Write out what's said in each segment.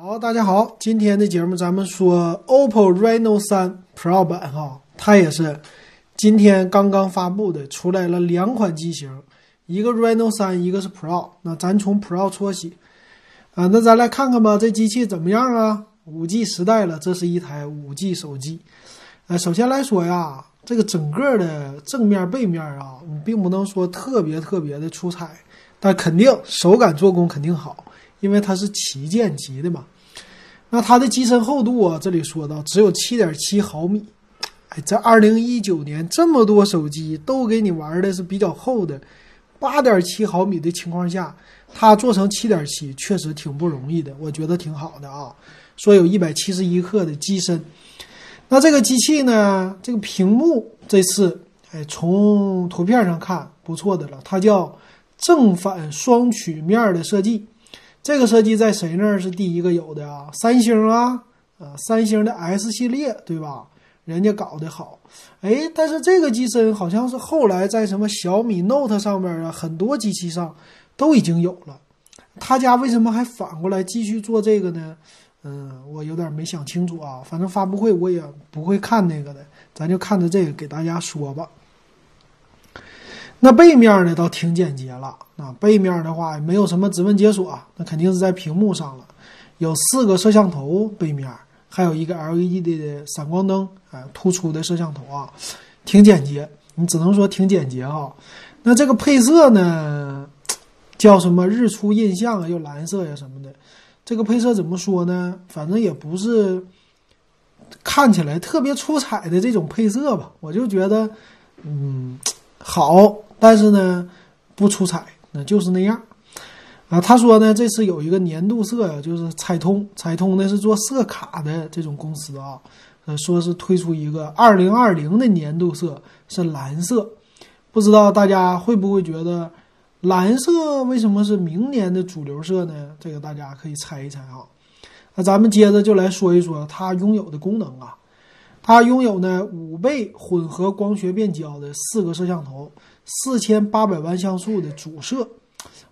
好，大家好，今天的节目咱们说 OPPO Reno3 Pro 版哈，它也是今天刚刚发布的，出来了两款机型，一个 Reno3，一个是 Pro。那咱从 Pro 说起啊，那咱来看看吧，这机器怎么样啊？五 G 时代了，这是一台五 G 手机。呃，首先来说呀，这个整个的正面、背面啊，你并不能说特别特别的出彩，但肯定手感做工肯定好。因为它是旗舰级的嘛，那它的机身厚度啊，这里说到只有七点七毫米。哎，在二零一九年这么多手机都给你玩的是比较厚的八点七毫米的情况下，它做成七点七确实挺不容易的，我觉得挺好的啊。说有一百七十一克的机身，那这个机器呢，这个屏幕这次哎从图片上看不错的了，它叫正反双曲面的设计。这个设计在谁那儿是第一个有的啊？三星啊，啊，三星的 S 系列对吧？人家搞得好，哎，但是这个机身好像是后来在什么小米 Note 上面啊，很多机器上都已经有了。他家为什么还反过来继续做这个呢？嗯，我有点没想清楚啊。反正发布会我也不会看那个的，咱就看着这个给大家说吧。那背面呢，倒挺简洁了。啊，背面的话没有什么指纹解锁，啊那肯定是在屏幕上了。有四个摄像头，背面还有一个 LED 的闪光灯，啊，突出的摄像头啊，挺简洁。你只能说挺简洁哈。那这个配色呢，叫什么日出印象啊，又蓝色呀什么的。这个配色怎么说呢？反正也不是看起来特别出彩的这种配色吧。我就觉得，嗯，好，但是呢，不出彩。就是那样，啊，他说呢，这次有一个年度色呀，就是彩通，彩通呢是做色卡的这种公司啊，呃，说是推出一个二零二零的年度色是蓝色，不知道大家会不会觉得蓝色为什么是明年的主流色呢？这个大家可以猜一猜啊。那咱们接着就来说一说它拥有的功能啊，它拥有呢五倍混合光学变焦的四个摄像头。四千八百万像素的主摄，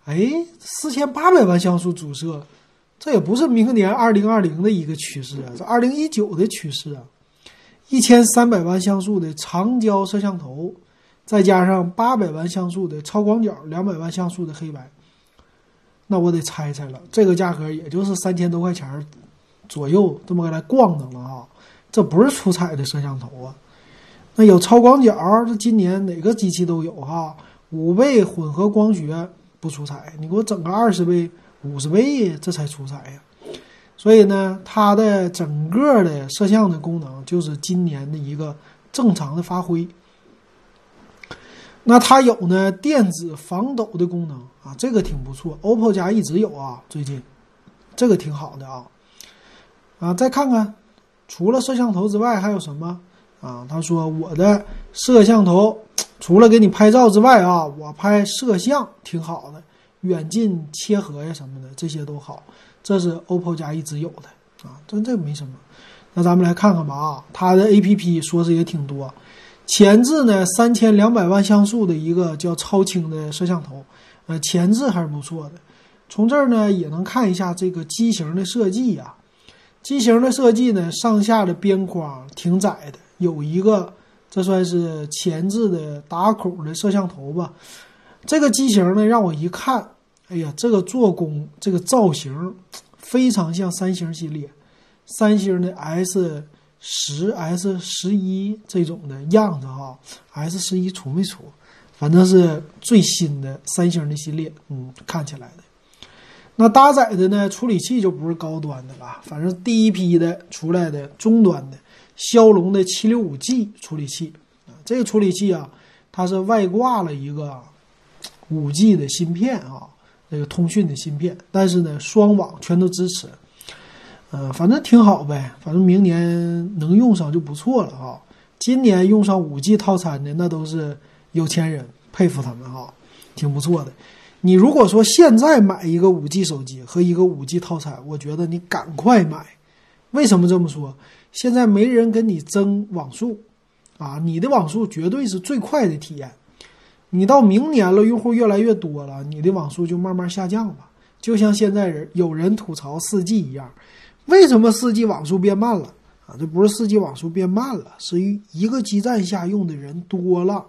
哎，四千八百万像素主摄，这也不是明年二零二零的一个趋势啊，这二零一九的趋势啊。一千三百万像素的长焦摄像头，再加上八百万像素的超广角，两百万像素的黑白，那我得猜猜了，这个价格也就是三千多块钱左右，这么来逛荡了啊，这不是出彩的摄像头啊。那有超广角，这今年哪个机器都有哈。五倍混合光学不出彩，你给我整个二十倍、五十倍，这才出彩呀。所以呢，它的整个的摄像的功能就是今年的一个正常的发挥。那它有呢电子防抖的功能啊，这个挺不错。OPPO 家一直有啊，最近这个挺好的啊。啊，再看看，除了摄像头之外还有什么？啊，他说我的摄像头除了给你拍照之外啊，我拍摄像挺好的，远近切合呀什么的这些都好，这是 OPPO 家一直有的啊，这这没什么。那咱们来看看吧啊，它的 APP 说是也挺多，前置呢三千两百万像素的一个叫超清的摄像头，呃，前置还是不错的。从这儿呢也能看一下这个机型的设计呀，机型的设计呢上下的边框挺窄的。有一个，这算是前置的打孔的摄像头吧。这个机型呢，让我一看，哎呀，这个做工、这个造型非常像三星系列，三星的 S 十、S 十一这种的样子哈。S 十一出没出？反正是最新的三星的系列，嗯，看起来的。那搭载的呢，处理器就不是高端的了，反正第一批的出来的中端的。骁龙的七六五 G 处理器啊，这个处理器啊，它是外挂了一个五 G 的芯片啊，那个通讯的芯片，但是呢，双网全都支持，呃，反正挺好呗，反正明年能用上就不错了啊。今年用上五 G 套餐的那都是有钱人，佩服他们哈，挺不错的。你如果说现在买一个五 G 手机和一个五 G 套餐，我觉得你赶快买。为什么这么说？现在没人跟你争网速，啊，你的网速绝对是最快的体验。你到明年了，用户越来越多了，你的网速就慢慢下降吧。就像现在人有人吐槽四 G 一样，为什么四 G 网速变慢了啊？这不是四 G 网速变慢了，是一个基站下用的人多了。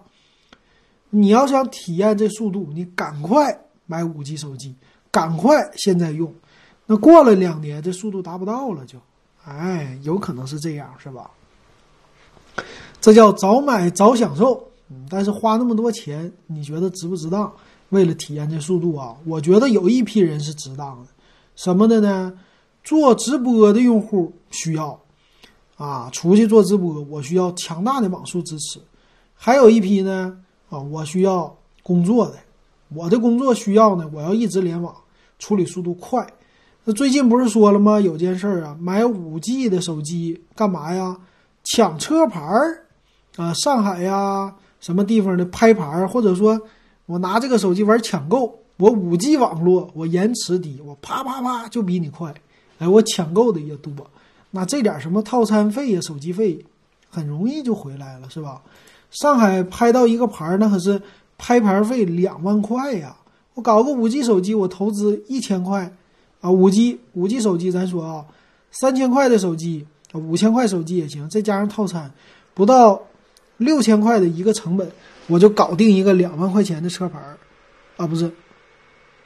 你要想体验这速度，你赶快买五 G 手机，赶快现在用。那过了两年，这速度达不到了，就，哎，有可能是这样，是吧？这叫早买早享受。嗯，但是花那么多钱，你觉得值不值当？为了体验这速度啊，我觉得有一批人是值当的。什么的呢？做直播的用户需要啊，出去做直播，我需要强大的网速支持。还有一批呢，啊，我需要工作的，我的工作需要呢，我要一直联网，处理速度快。那最近不是说了吗？有件事儿啊，买五 G 的手机干嘛呀？抢车牌儿啊，上海呀。什么地方的拍牌，或者说，我拿这个手机玩抢购，我五 G 网络，我延迟低，我啪啪啪就比你快，哎，我抢购的也多，那这点什么套餐费呀、手机费，很容易就回来了，是吧？上海拍到一个牌，那可是拍牌费两万块呀！我搞个五 G 手机，我投资一千块，啊，五 G 五 G 手机，咱说啊，三千块的手机，五千块手机也行，再加上套餐，不到。六千块的一个成本，我就搞定一个两万块钱的车牌，啊，不是，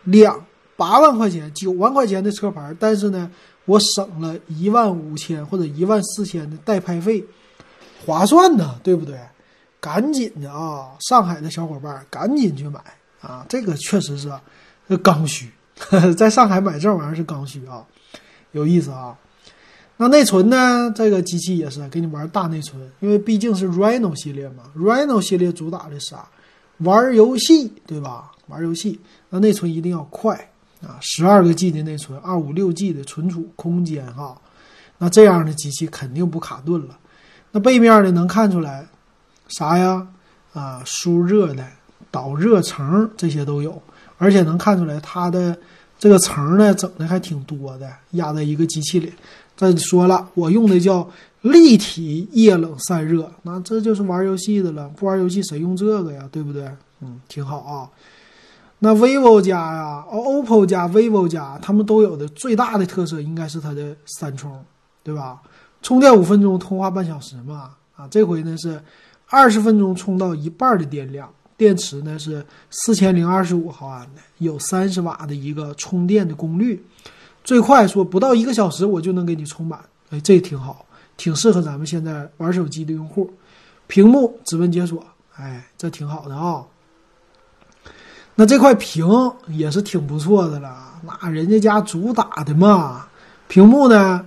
两八万块钱、九万块钱的车牌，但是呢，我省了一万五千或者一万四千的代拍费，划算呢，对不对？赶紧的啊，上海的小伙伴赶紧去买啊，这个确实是刚需，在上海买这玩意儿是刚需啊，有意思啊。那内存呢？这个机器也是给你玩大内存，因为毕竟是 Reno 系列嘛。Reno 系列主打的是啥？玩游戏，对吧？玩游戏，那内存一定要快啊！十二个 G 的内存，二五六 G 的存储空间哈。那这样的机器肯定不卡顿了。那背面呢，能看出来啥呀？啊，输热的、导热层这些都有，而且能看出来它的这个层呢，整的还挺多的，压在一个机器里。再说了，我用的叫立体液冷散热，那这就是玩游戏的了。不玩游戏谁用这个呀？对不对？嗯，挺好啊。那 vivo 家呀，OPPO 加 vivo 家，他们都有的最大的特色应该是它的三充，对吧？充电五分钟，通话半小时嘛。啊，这回呢是二十分钟充到一半的电量，电池呢是四千零二十五毫安的，有三十瓦的一个充电的功率。最快说不到一个小时我就能给你充满，哎，这挺好，挺适合咱们现在玩手机的用户。屏幕指纹解锁，哎，这挺好的啊。那这块屏也是挺不错的了，那人家家主打的嘛。屏幕呢，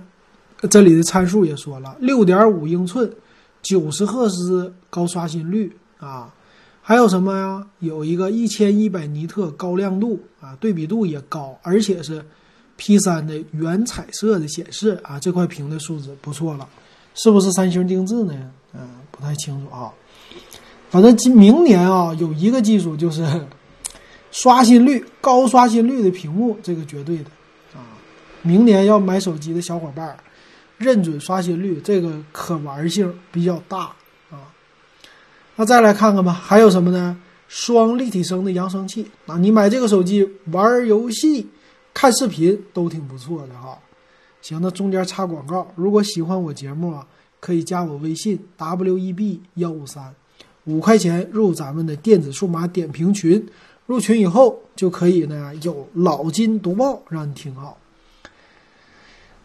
这里的参数也说了，六点五英寸，九十赫兹高刷新率啊，还有什么呀？有一个一千一百尼特高亮度啊，对比度也高，而且是。P 三的原彩色的显示啊，这块屏的素质不错了，是不是三星定制呢？嗯，不太清楚啊。反正今明年啊，有一个技术就是刷新率高刷新率的屏幕，这个绝对的啊。明年要买手机的小伙伴，认准刷新率，这个可玩性比较大。那再来看看吧，还有什么呢？双立体声的扬声器啊，你买这个手机玩游戏。看视频都挺不错的哈，行，那中间插广告。如果喜欢我节目啊，可以加我微信 w e b 幺五三，五块钱入咱们的电子数码点评群。入群以后就可以呢，有老金读报让你听好。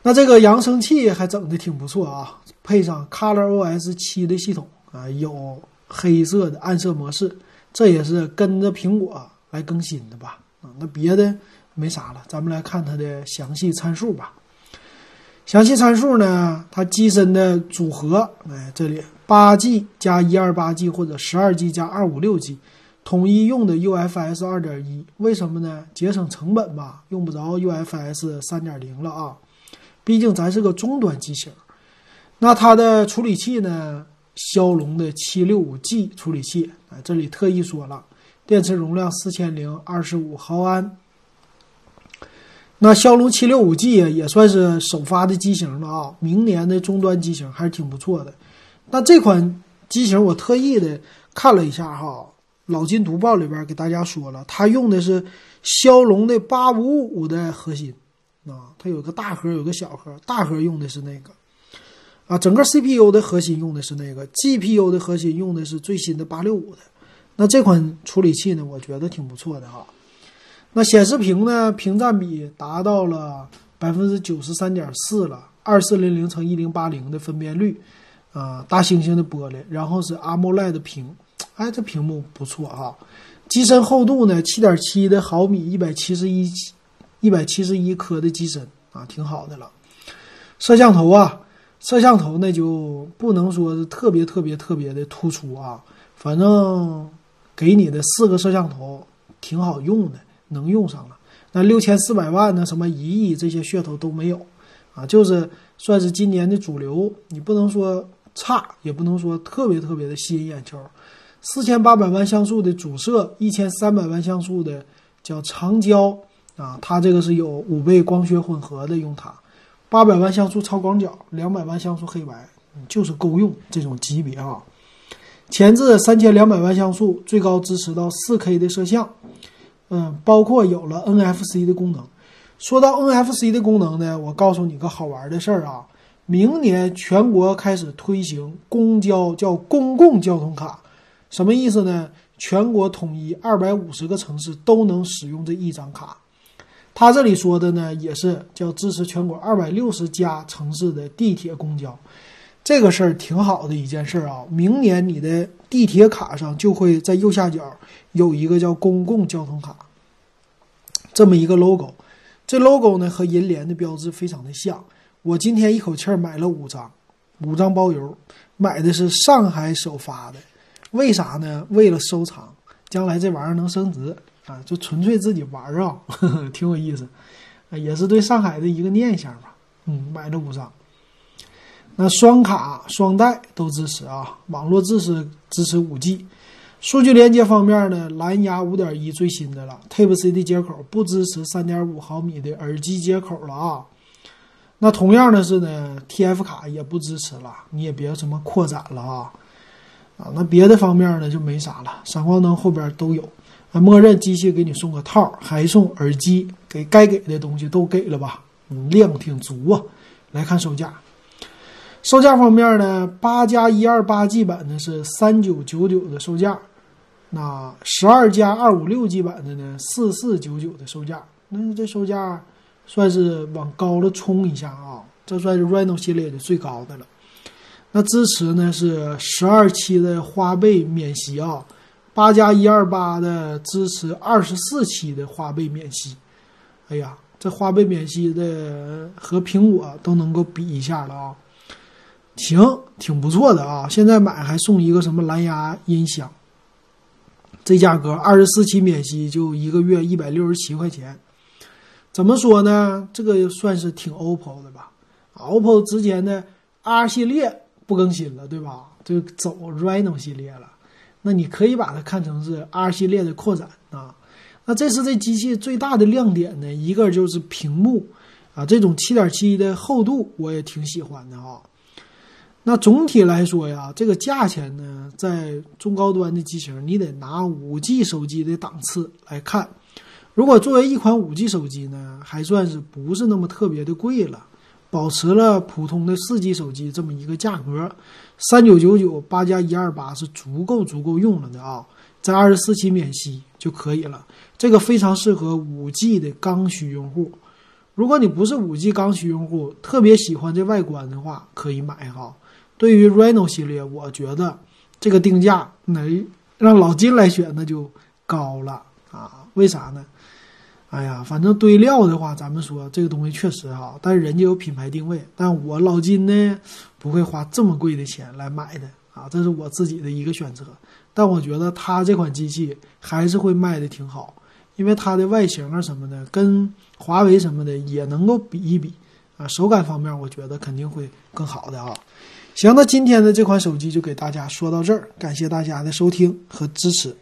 那这个扬声器还整的挺不错啊，配上 Color OS 七的系统啊，有黑色的暗色模式，这也是跟着苹果来更新的吧？啊，那别的。没啥了，咱们来看它的详细参数吧。详细参数呢，它机身的组合，哎，这里八 G 加一二八 G 或者十二 G 加二五六 G，统一用的 UFS 二点一，为什么呢？节省成本吧，用不着 UFS 三点零了啊。毕竟咱是个中端机型。那它的处理器呢？骁龙的七六五 G 处理器，哎，这里特意说了，电池容量四千零二十五毫安。那骁龙七六五 G 啊也算是首发的机型了啊，明年的终端机型还是挺不错的。那这款机型我特意的看了一下哈，老金读报里边给大家说了，它用的是骁龙的八五五的核心啊，它有个大核，有个小核，大核用的是那个啊，整个 CPU 的核心用的是那个，GPU 的核心用的是最新的八六五的。那这款处理器呢，我觉得挺不错的哈。那显示屏呢，屏占比达到了百分之九十三点四了，二四零零乘一零八零的分辨率。啊，大猩猩的玻璃，然后是 AMOLED 屏，哎，这屏幕不错哈。机身厚度呢，七点七的毫米，一百七十一，一百七十一颗的机身啊，挺好的了。摄像头啊，摄像头那就不能说是特别特别特别的突出啊，反正给你的四个摄像头挺好用的，能用上了。那六千四百万呢，什么一亿这些噱头都没有啊，就是算是今年的主流，你不能说。差也不能说特别特别的吸引眼球，四千八百万像素的主摄，一千三百万像素的叫长焦啊，它这个是有五倍光学混合的用它，八百万像素超广角，两百万像素黑白，就是够用这种级别啊。前置三千两百万像素，最高支持到四 K 的摄像，嗯，包括有了 NFC 的功能。说到 NFC 的功能呢，我告诉你个好玩的事儿啊。明年全国开始推行公交叫公共交通卡，什么意思呢？全国统一二百五十个城市都能使用这一张卡。他这里说的呢，也是叫支持全国二百六十家城市的地铁公交，这个事儿挺好的一件事儿啊。明年你的地铁卡上就会在右下角有一个叫公共交通卡这么一个 logo，这 logo 呢和银联的标志非常的像。我今天一口气儿买了五张，五张包邮，买的是上海首发的，为啥呢？为了收藏，将来这玩意儿能升值啊，就纯粹自己玩儿啊，挺有意思，也是对上海的一个念想吧。嗯，买了五张，那双卡双待都支持啊，网络支持支持五 G，数据连接方面呢，蓝牙五点一最新的了，Type C 的接口不支持三点五毫米的耳机接口了啊。那同样的是呢，TF 卡也不支持了，你也别什么扩展了啊，啊，那别的方面呢就没啥了，闪光灯后边都有，啊，默认机器给你送个套，还送耳机，给该给的东西都给了吧，嗯，量挺足啊。来看售价，售价方面呢，八加一二八 G 版的是三九九九的售价，那十二加二五六 G 版的呢，四四九九的售价，那这售价。算是往高了冲一下啊，这算是 Reno 系列的最高的了。那支持呢是十二期的花呗免息啊，八加一二八的支持二十四期的花呗免息。哎呀，这花呗免息的和苹果都能够比一下了啊，行，挺不错的啊。现在买还送一个什么蓝牙音响，这价格二十四期免息就一个月一百六十七块钱。怎么说呢？这个算是挺 OPPO 的吧？OPPO 之前的 R 系列不更新了，对吧？就走 Reno 系列了。那你可以把它看成是 R 系列的扩展啊。那这次这机器最大的亮点呢，一个就是屏幕啊，这种7.7的厚度我也挺喜欢的啊。那总体来说呀，这个价钱呢，在中高端的机型，你得拿 5G 手机的档次来看。如果作为一款五 G 手机呢，还算是不是那么特别的贵了，保持了普通的四 G 手机这么一个价格，三九九九八加一二八是足够足够用了的啊，在二十四期免息就可以了，这个非常适合五 G 的刚需用户。如果你不是五 G 刚需用户，特别喜欢这外观的话，可以买哈。对于 Reno 系列，我觉得这个定价能让老金来选，那就高了啊，为啥呢？哎呀，反正堆料的话，咱们说这个东西确实哈，但是人家有品牌定位，但我老金呢不会花这么贵的钱来买的啊，这是我自己的一个选择。但我觉得它这款机器还是会卖的挺好，因为它的外形啊什么的跟华为什么的也能够比一比啊，手感方面我觉得肯定会更好的啊。行，那今天的这款手机就给大家说到这儿，感谢大家的收听和支持。